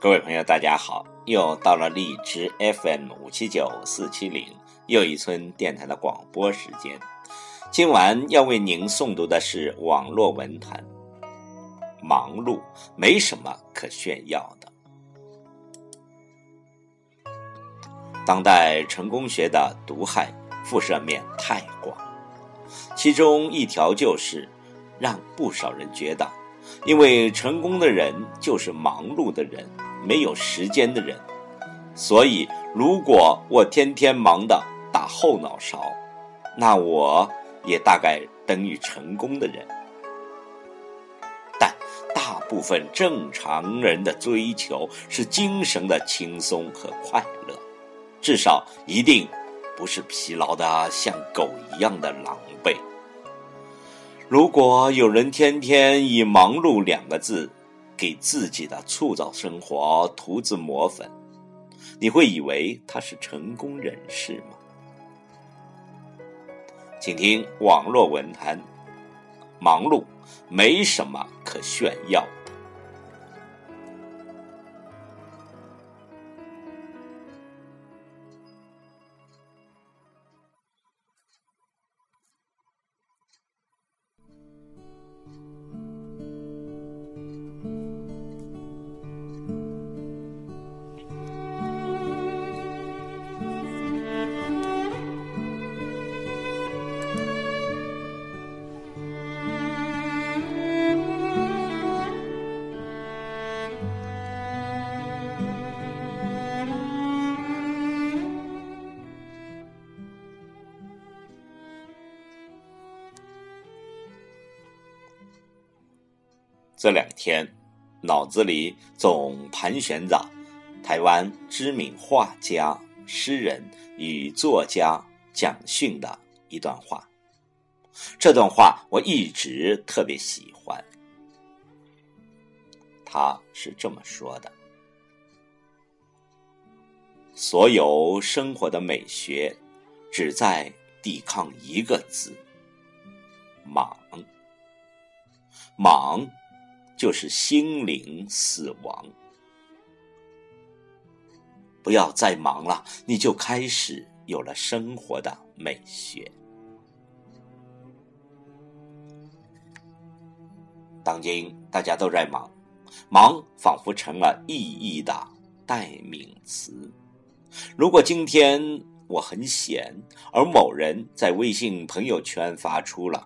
各位朋友，大家好！又到了荔枝 FM 五七九四七零又一村电台的广播时间。今晚要为您诵读的是网络文坛。忙碌没什么可炫耀的。当代成功学的毒害辐射面太广，其中一条就是让不少人觉得，因为成功的人就是忙碌的人。没有时间的人，所以如果我天天忙的打后脑勺，那我也大概等于成功的人。但大部分正常人的追求是精神的轻松和快乐，至少一定不是疲劳的像狗一样的狼狈。如果有人天天以“忙碌”两个字，给自己的塑造生活涂脂抹粉，你会以为他是成功人士吗？请听网络文坛，忙碌没什么可炫耀。这两天，脑子里总盘旋着台湾知名画家、诗人与作家蒋勋的一段话。这段话我一直特别喜欢。他是这么说的：“所有生活的美学，只在抵抗一个字——忙。忙。”就是心灵死亡，不要再忙了，你就开始有了生活的美学。当今大家都在忙，忙仿佛成了意义的代名词。如果今天我很闲，而某人在微信朋友圈发出了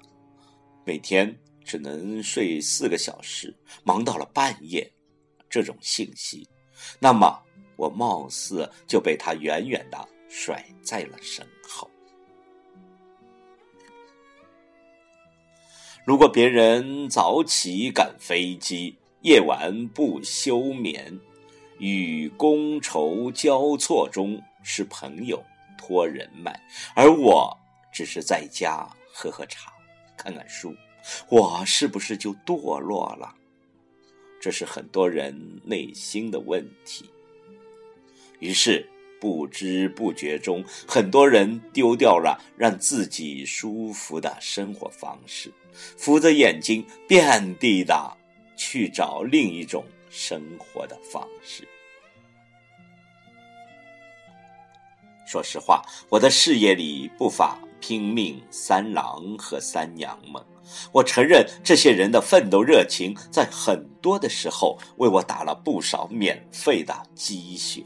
每天。只能睡四个小时，忙到了半夜，这种信息，那么我貌似就被他远远的甩在了身后。如果别人早起赶飞机，夜晚不休眠，与觥筹交错中是朋友托人脉，而我只是在家喝喝茶，看看书。我是不是就堕落了？这是很多人内心的问题。于是不知不觉中，很多人丢掉了让自己舒服的生活方式，扶着眼睛，遍地的去找另一种生活的方式。说实话，我的事业里不乏拼命三郎和三娘们。我承认，这些人的奋斗热情，在很多的时候为我打了不少免费的鸡血。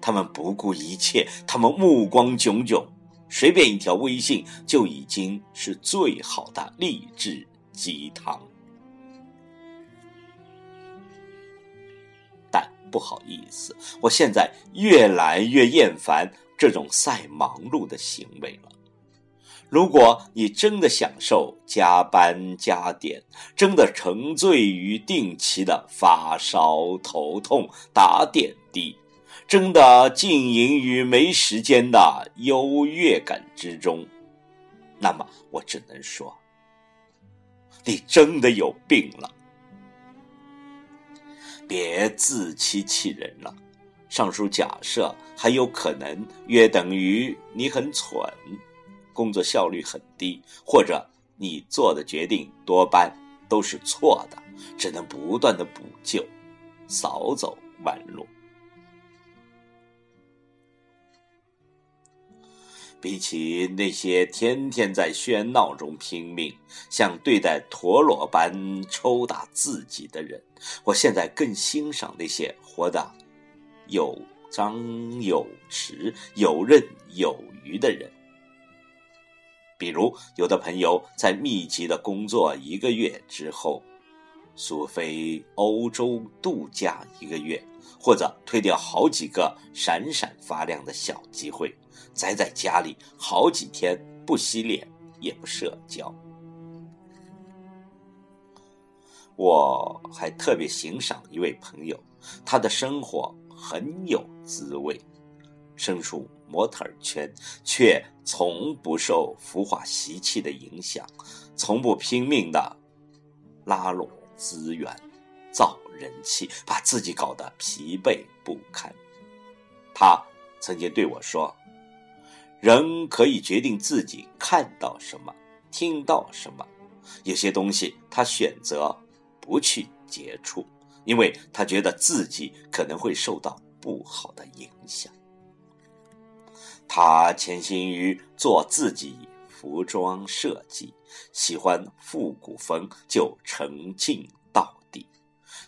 他们不顾一切，他们目光炯炯，随便一条微信就已经是最好的励志鸡汤。但不好意思，我现在越来越厌烦这种赛忙碌的行为了。如果你真的享受加班加点，真的沉醉于定期的发烧、头痛、打点滴，真的浸淫于没时间的优越感之中，那么我只能说，你真的有病了。别自欺欺人了。上述假设还有可能约等于你很蠢。工作效率很低，或者你做的决定多半都是错的，只能不断的补救，少走弯路。比起那些天天在喧闹中拼命，像对待陀螺般抽打自己的人，我现在更欣赏那些活得有张有弛、游刃有余的人。比如，有的朋友在密集的工作一个月之后，苏菲欧洲度假一个月，或者推掉好几个闪闪发亮的小机会。宅在家里好几天，不洗脸也不社交。我还特别欣赏一位朋友，他的生活很有滋味，身处模特圈，却从不受浮华习气的影响，从不拼命的拉拢资源、造人气，把自己搞得疲惫不堪。他曾经对我说。人可以决定自己看到什么，听到什么。有些东西他选择不去接触，因为他觉得自己可能会受到不好的影响。他潜心于做自己服装设计，喜欢复古风，就沉浸到底。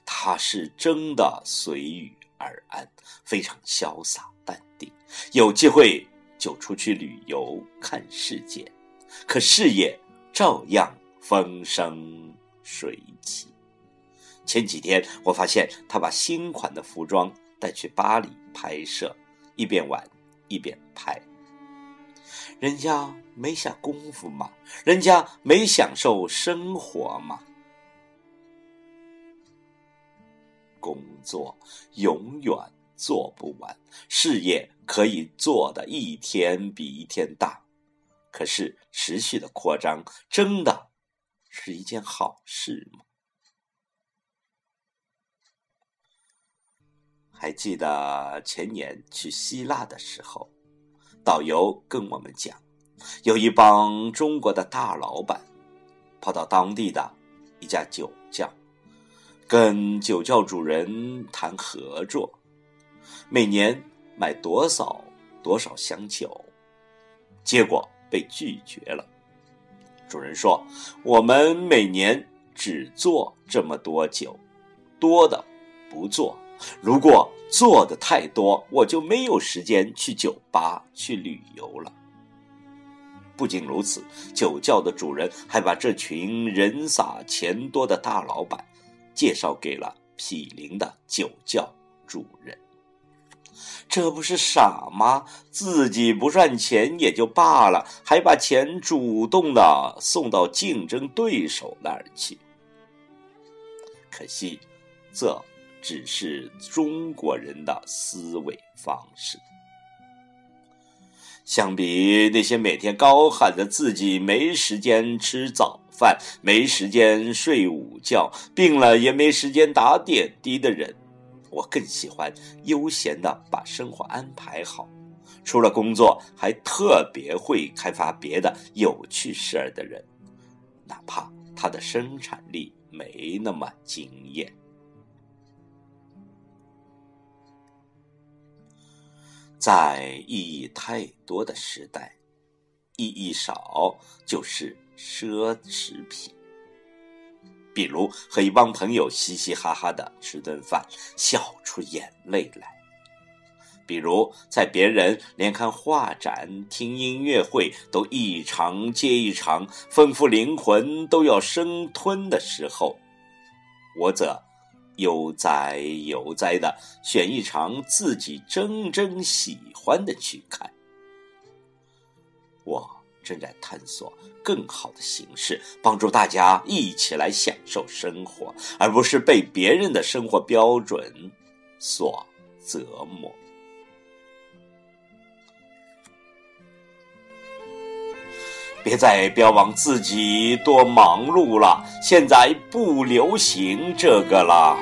他是真的随遇而安，非常潇洒淡定。有机会。就出去旅游看世界，可事业照样风生水起。前几天我发现他把新款的服装带去巴黎拍摄，一边玩一边拍。人家没下功夫吗？人家没享受生活吗？工作永远。做不完，事业可以做的一天比一天大，可是持续的扩张真的是一件好事吗？还记得前年去希腊的时候，导游跟我们讲，有一帮中国的大老板跑到当地的一家酒窖，跟酒窖主人谈合作。每年买多少多少箱酒，结果被拒绝了。主人说：“我们每年只做这么多酒，多的不做。如果做的太多，我就没有时间去酒吧去旅游了。”不仅如此，酒窖的主人还把这群人傻钱多的大老板介绍给了毗邻的酒窖主人。这不是傻吗？自己不赚钱也就罢了，还把钱主动的送到竞争对手那儿去。可惜，这只是中国人的思维方式。相比那些每天高喊着自己没时间吃早饭、没时间睡午觉、病了也没时间打点滴的人。我更喜欢悠闲的把生活安排好，除了工作，还特别会开发别的有趣事儿的人，哪怕他的生产力没那么惊艳。在意义太多的时代，意义少就是奢侈品。比如和一帮朋友嘻嘻哈哈的吃顿饭，笑出眼泪来；比如在别人连看画展、听音乐会都一场接一场，丰富灵魂都要生吞的时候，我则悠哉悠哉的选一场自己真正喜欢的去看。我。正在探索更好的形式，帮助大家一起来享受生活，而不是被别人的生活标准所折磨。别再标榜自己多忙碌了，现在不流行这个了。